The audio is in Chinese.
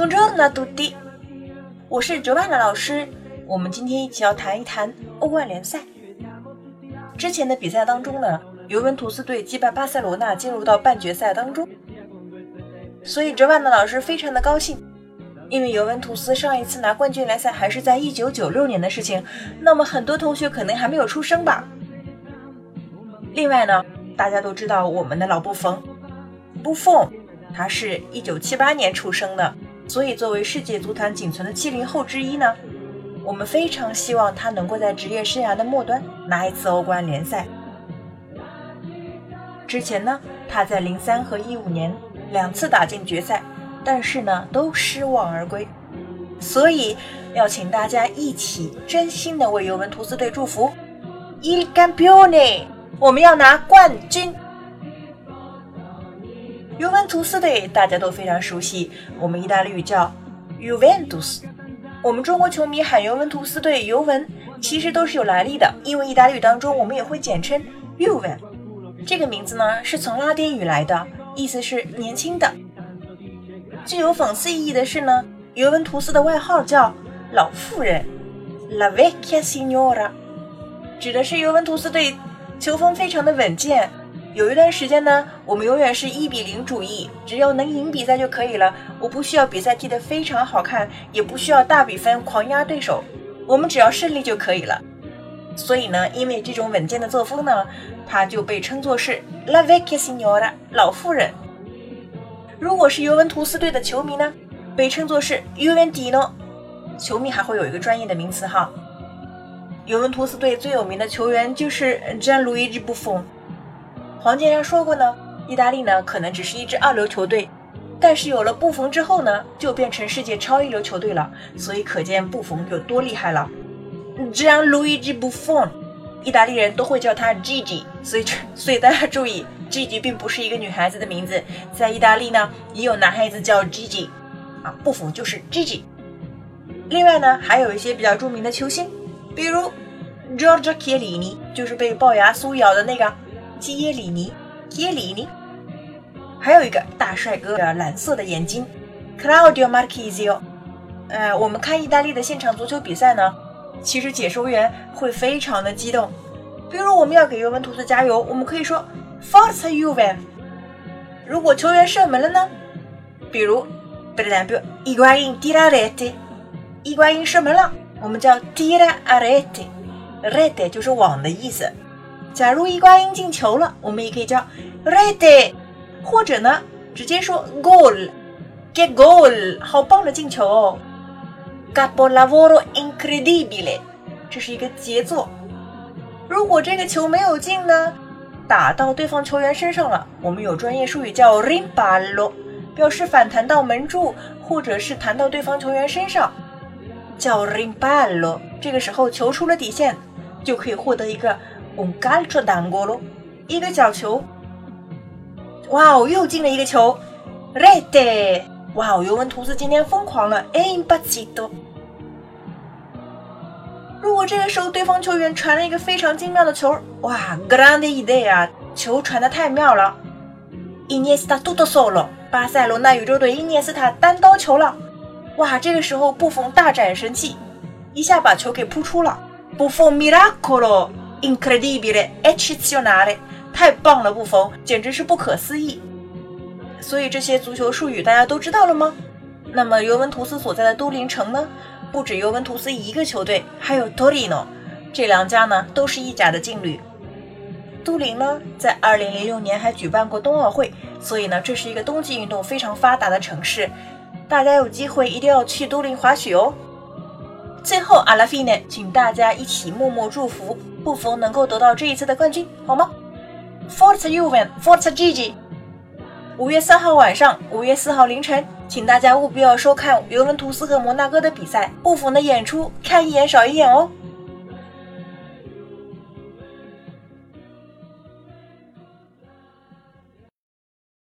Buongiorno a tutti，我是卓万的老师。我们今天一起要谈一谈欧冠联赛。之前的比赛当中呢，尤文图斯队击败巴塞罗那，进入到半决赛当中。所以 Joanna 老师非常的高兴，因为尤文图斯上一次拿冠军联赛还是在一九九六年的事情。那么很多同学可能还没有出生吧。另外呢，大家都知道我们的老布冯，布冯，他是一九七八年出生的。所以，作为世界足坛仅存的七零后之一呢，我们非常希望他能够在职业生涯的末端拿一次欧冠联赛。之前呢，他在零三和一五年两次打进决赛，但是呢都失望而归。所以，要请大家一起真心的为尤文图斯队祝福，Il campione，我们要拿冠军。尤文图斯队大家都非常熟悉，我们意大利语叫 Juventus。我们中国球迷喊尤文图斯队尤文，其实都是有来历的，因为意大利语当中我们也会简称 Juve。这个名字呢是从拉丁语来的，意思是年轻的。具有讽刺意义的是呢，尤文图斯的外号叫老妇人 La Vecchia Signora，指的是尤文图斯队球风非常的稳健。有一段时间呢，我们永远是一比零主义，只要能赢比赛就可以了。我不需要比赛踢得非常好看，也不需要大比分狂压对手，我们只要胜利就可以了。所以呢，因为这种稳健的作风呢，他就被称作是 La Vecchia Signora 老妇人。如果是尤文图斯队的球迷呢，被称作是 Juventino。球迷还会有一个专业的名词哈。尤文图斯队最有名的球员就是 Gianluigi Buffon。黄健翔说过呢，意大利呢可能只是一支二流球队，但是有了布冯之后呢，就变成世界超一流球队了。所以可见布冯有多厉害了。这样，Luigi Buffon，意大利人都会叫他 Gigi，所以所以大家注意，Gigi 并不是一个女孩子的名字，在意大利呢也有男孩子叫 Gigi，啊，布冯就是 Gigi。另外呢，还有一些比较著名的球星，比如 Giorgio Chiellini，就是被龅牙苏咬的那个。基耶里尼，基耶里尼，还有一个大帅哥的，蓝色的眼睛，Claudio Marchisio。呃，我们看意大利的现场足球比赛呢，其实解说员会非常的激动。比如我们要给尤文图斯加油，我们可以说 Forza Juve。如果球员射门了呢？比如，per esempio, i g u a i n t i r a rete，伊瓜因射门了，我们叫 tira a rete，rete 就是网的意思。假如伊瓜因进球了，我们也可以叫 ready，或者呢，直接说 goal，get goal，好棒的进球哦，capolavoro incredibile，这是一个杰作。如果这个球没有进呢，打到对方球员身上了，我们有专业术语叫 rimballo，表示反弹到门柱或者是弹到对方球员身上，叫 rimballo。这个时候球出了底线，就可以获得一个。Un calcio d'angolo，一个角球。哇哦，又进了一个球！Rete！哇哦，尤文图斯今天疯狂了 impazzito！如果这个时候对方球员传了一个非常精妙的球，哇，Grande idea！球传的太妙了！Iniesta tutto solo！巴塞罗那宇宙队伊涅斯塔单刀球了！哇，这个时候布冯大展神器，一下把球给扑出了！布冯 incredibile，埃奇奇纳雷太棒了，布冯，简直是不可思议。所以这些足球术语大家都知道了吗？那么尤文图斯所在的都灵城呢？不止尤文图斯一个球队，还有 Torino，这两家呢都是意甲的劲旅。都灵呢，在2006年还举办过冬奥会，所以呢，这是一个冬季运动非常发达的城市。大家有机会一定要去都灵滑雪哦。最后，阿拉菲呢，请大家一起默默祝福布冯能够得到这一次的冠军，好吗？Forte j u v e n Forte Gigi。五月三号晚上，五月四号凌晨，请大家务必要收看尤文图斯和摩纳哥的比赛，布冯的演出看一眼少一眼哦。